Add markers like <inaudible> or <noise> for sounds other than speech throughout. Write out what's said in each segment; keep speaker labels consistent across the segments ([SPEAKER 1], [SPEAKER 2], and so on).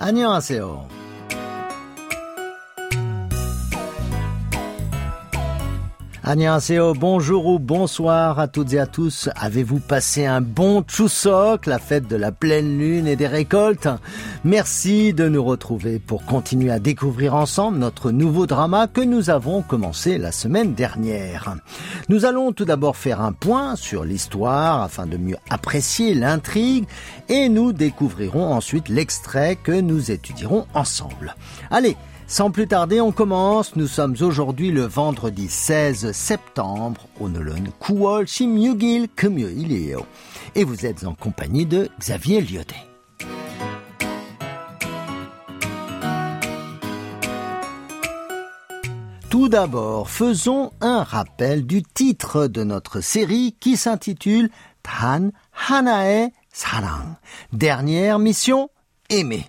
[SPEAKER 1] 안녕하세요. Bonjour ou bonsoir à toutes et à tous. Avez-vous passé un bon Chuseok, la fête de la pleine lune et des récoltes? Merci de nous retrouver pour continuer à découvrir ensemble notre nouveau drama que nous avons commencé la semaine dernière. Nous allons tout d'abord faire un point sur l'histoire afin de mieux apprécier l'intrigue et nous découvrirons ensuite l'extrait que nous étudierons ensemble. Allez, sans plus tarder, on commence. Nous sommes aujourd'hui le vendredi 16 septembre. 오늘은 9월 16일 금요일이에요. Et vous êtes en compagnie de Xavier Lyodet. Tout d'abord, faisons un rappel du titre de notre série qui s'intitule Tan Hanae Sarang. Dernière mission, aimer.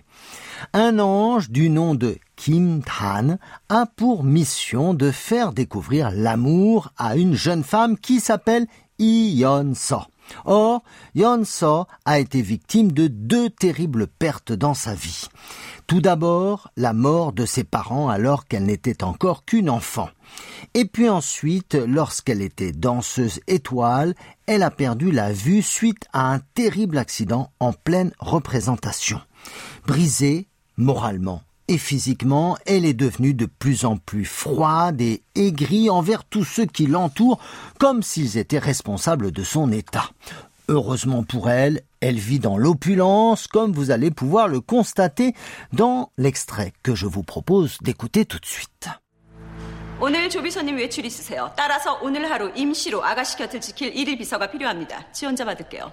[SPEAKER 1] Un ange du nom de Kim Tan a pour mission de faire découvrir l'amour à une jeune femme qui s'appelle Yeon So. Or, Yeon So a été victime de deux terribles pertes dans sa vie. Tout d'abord, la mort de ses parents alors qu'elle n'était encore qu'une enfant. Et puis ensuite, lorsqu'elle était danseuse étoile, elle a perdu la vue suite à un terrible accident en pleine représentation. Brisée moralement et physiquement, elle est devenue de plus en plus froide et aigrie envers tous ceux qui l'entourent, comme s'ils étaient responsables de son état. Heureusement pour elle, elle vit dans l'opulence, comme vous allez pouvoir le constater dans l'extrait que je vous propose d'écouter tout de suite.
[SPEAKER 2] 오늘 조비서님 외출 있으세요. 따라서 오늘 하루 임시로 아가씨 곁을 지킬 일일 비서가 필요합니다. 지원자 받을게요.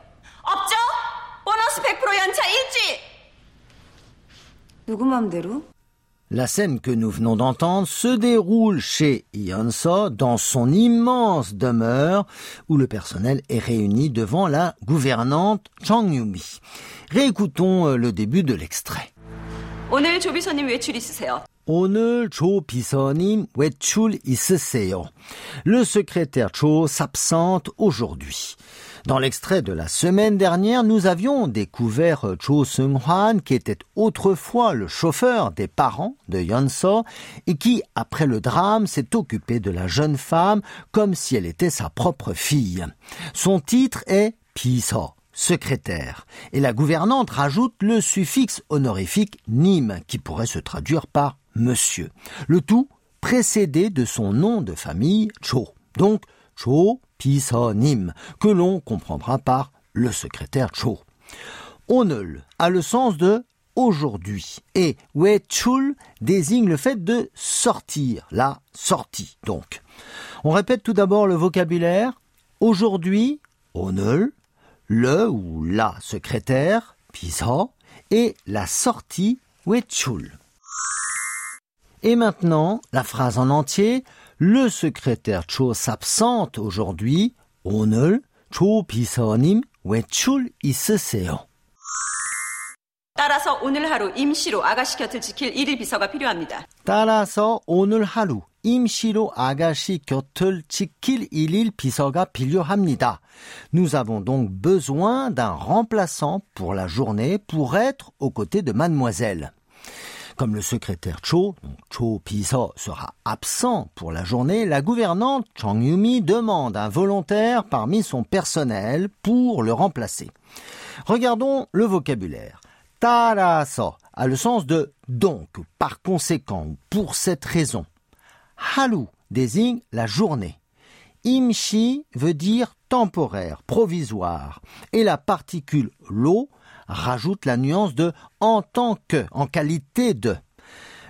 [SPEAKER 2] 없죠? 보너스 100% 연차 일주일!
[SPEAKER 1] La scène que nous venons d'entendre se déroule chez Yeonso dans son immense demeure où le personnel est réuni devant la gouvernante Chang Yumi. Réécoutons euh, le début de l'extrait.
[SPEAKER 2] 오늘 조비서님 외출 있으세요.
[SPEAKER 1] 오늘 조 비서님 외출 있으세요. Le secrétaire Cho s'absente aujourd'hui. Dans l'extrait de la semaine dernière, nous avions découvert Cho Seung-hwan, qui était autrefois le chauffeur des parents de Yeon-so et qui, après le drame, s'est occupé de la jeune femme comme si elle était sa propre fille. Son titre est Piso, secrétaire, et la gouvernante rajoute le suffixe honorifique nim, qui pourrait se traduire par monsieur. Le tout précédé de son nom de famille Cho. Donc, Cho Pisonim, que l'on comprendra par le secrétaire Cho. Onul a le sens de aujourd'hui et wechul désigne le fait de sortir, la sortie donc. On répète tout d'abord le vocabulaire. Aujourd'hui, onul, le ou la secrétaire, piso, et la sortie, wechul. Et maintenant, la phrase en entier, le secrétaire Cho s'absente aujourd'hui. 오늘 조 비서님 외출 있으세요.
[SPEAKER 2] 따라서 오늘 하루 임시로 아가씨 곁을 지킬 일일 비서가 필요합니다.
[SPEAKER 1] 따라서 오늘 하루 임시로 아가씨 곁을 지킬 일일 비서가 필요합니다. Nous avons donc besoin d'un remplaçant pour la journée pour être aux côtés de mademoiselle. Comme le secrétaire Cho, Cho Piso, sera absent pour la journée, la gouvernante Chang Yumi demande un volontaire parmi son personnel pour le remplacer. Regardons le vocabulaire. Taraso a le sens de donc, par conséquent, pour cette raison. Halu désigne la journée. Imshi veut dire temporaire, provisoire, et la particule lo rajoute la nuance de en tant que, en qualité de.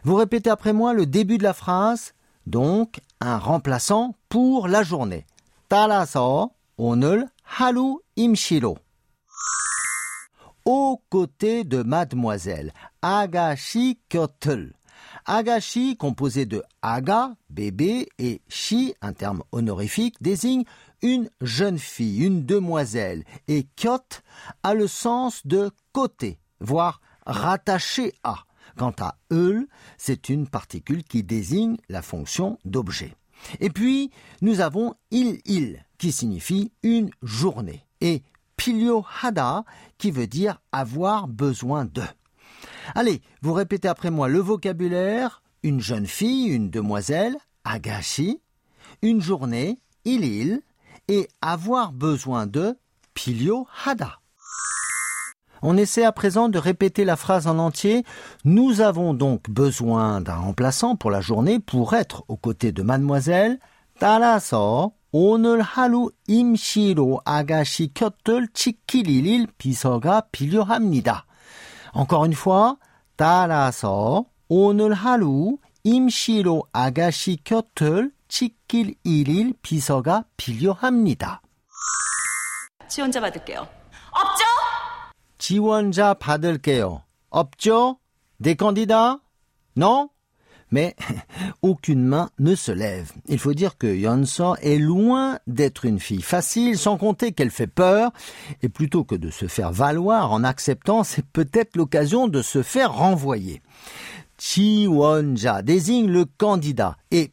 [SPEAKER 1] Vous répétez après moi le début de la phrase, donc un remplaçant pour la journée. 따라서 오늘 halu imshiro. Aux côtés de mademoiselle, agashi kyotel. Agashi, composé de aga, bébé, et shi, un terme honorifique, désigne une jeune fille, une demoiselle, et kyot a le sens de côté, voire rattaché à. Quant à eul, c'est une particule qui désigne la fonction d'objet. Et puis, nous avons il il, qui signifie une journée, et pilio hada, qui veut dire avoir besoin de. Allez, vous répétez après moi le vocabulaire une jeune fille, une demoiselle, agashi, une journée, ilil, et avoir besoin de pilio hada. On essaie à présent de répéter la phrase en entier. Nous avons donc besoin d'un remplaçant pour la journée pour être aux côtés de mademoiselle. 따라서 오늘 하루 임시로 아가씨 곁을 지킬 비서가 필요합니다. Encore une fois, 따라서 오늘 하루 임시로 아가씨 곁을 지킬 일일 비서가 필요합니다.
[SPEAKER 2] 지원자 받을게요. 없죠?
[SPEAKER 1] 지원자 받을게요. 없죠? Des candidats? Non? Mais <laughs> aucune main ne se lève. Il faut dire que Yonso est loin d'être une fille facile, sans compter qu'elle fait peur, et plutôt que de se faire valoir en acceptant, c'est peut-être l'occasion de se faire renvoyer. Chiwonja désigne le candidat et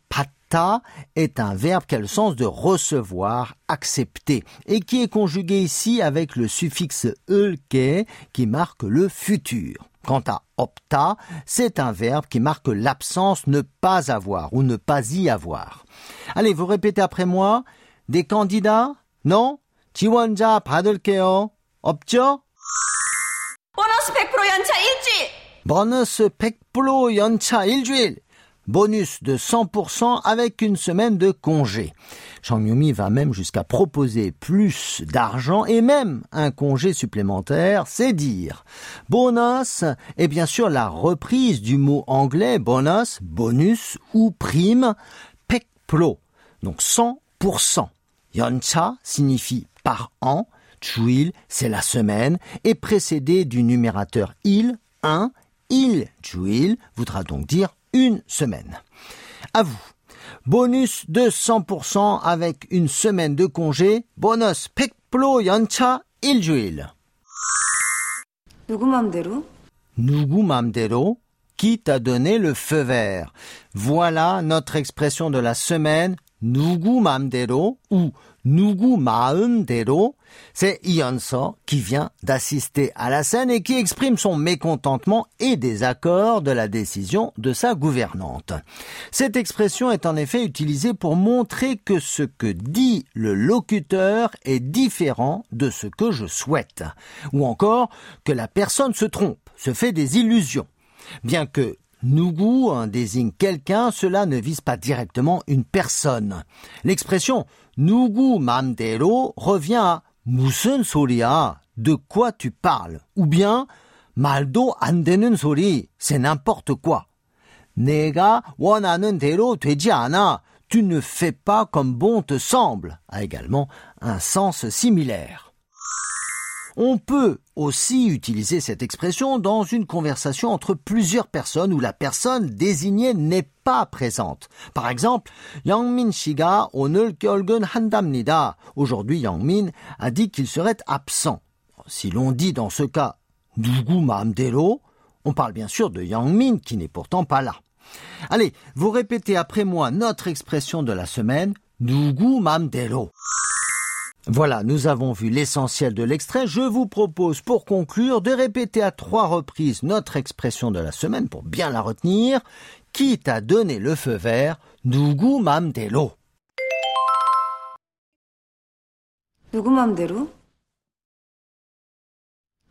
[SPEAKER 1] pata est un verbe qui a le sens de recevoir, accepter et qui est conjugué ici avec le suffixe ulke qui marque le futur. Quant à opta, c'est un verbe qui marque l'absence ne pas avoir ou ne pas y avoir. Allez, vous répétez après moi. Des candidats? Non? 지원자 받을게요. 없죠?
[SPEAKER 2] 보너스 100% 연차 일주일!
[SPEAKER 1] 보너스 100% 연차 일주일. Bonus de 100% avec une semaine de congé. Chang Yumi va même jusqu'à proposer plus d'argent et même un congé supplémentaire, c'est dire. Bonus est bien sûr la reprise du mot anglais bonus, bonus ou prime, pekplo, donc 100%. Yoncha signifie par an, chuil c'est la semaine, et précédé du numérateur il, un, il, chuil voudra donc dire une semaine. À vous. Bonus de 100% avec une semaine de congé. Bonus pekplo yancha iljuil.
[SPEAKER 2] 누구 맘대로?
[SPEAKER 1] Nugu mamdero. Qui t'a donné le feu vert? Voilà notre expression de la semaine. Nugu mamdero ou Nugu maumdero. C'est Ionso qui vient d'assister à la scène et qui exprime son mécontentement et désaccord de la décision de sa gouvernante. Cette expression est en effet utilisée pour montrer que ce que dit le locuteur est différent de ce que je souhaite, ou encore que la personne se trompe, se fait des illusions. Bien que Nugu désigne quelqu'un, cela ne vise pas directement une personne. L'expression Nugu mamdero revient à 무슨 소리야? De quoi tu parles? Ou bien 말도 안 되는 소리, c'est n'importe quoi. 내가 원하는 대로 되지 않아. Tu ne fais pas comme bon te semble, a également un sens similaire. On peut aussi utiliser cette expression dans une conversation entre plusieurs personnes où la personne désignée n'est pas présente. Par exemple, Yang 씨가 오늘 결근 한답니다. Aujourd'hui, Yang a dit qu'il serait absent. Si l'on dit dans ce cas 누구 마음대로, on parle bien sûr de Yang qui n'est pourtant pas là. Allez, vous répétez après moi notre expression de la semaine, 누구 마음대로. Voilà, nous avons vu l'essentiel de l'extrait. Je vous propose pour conclure de répéter à trois reprises notre expression de la semaine pour bien la retenir. Qui t'a donné le feu vert 누구 맘대로.
[SPEAKER 2] 누구 맘대로?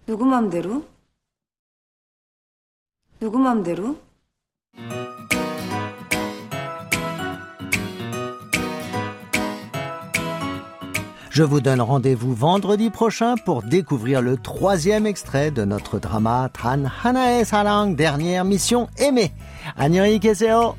[SPEAKER 2] 누구 맘대로? 누구 맘대로?
[SPEAKER 1] Je vous donne rendez-vous vendredi prochain pour découvrir le troisième extrait de notre drama Tran Hanae Sarang, dernière mission aimée. 안녕히 계세요.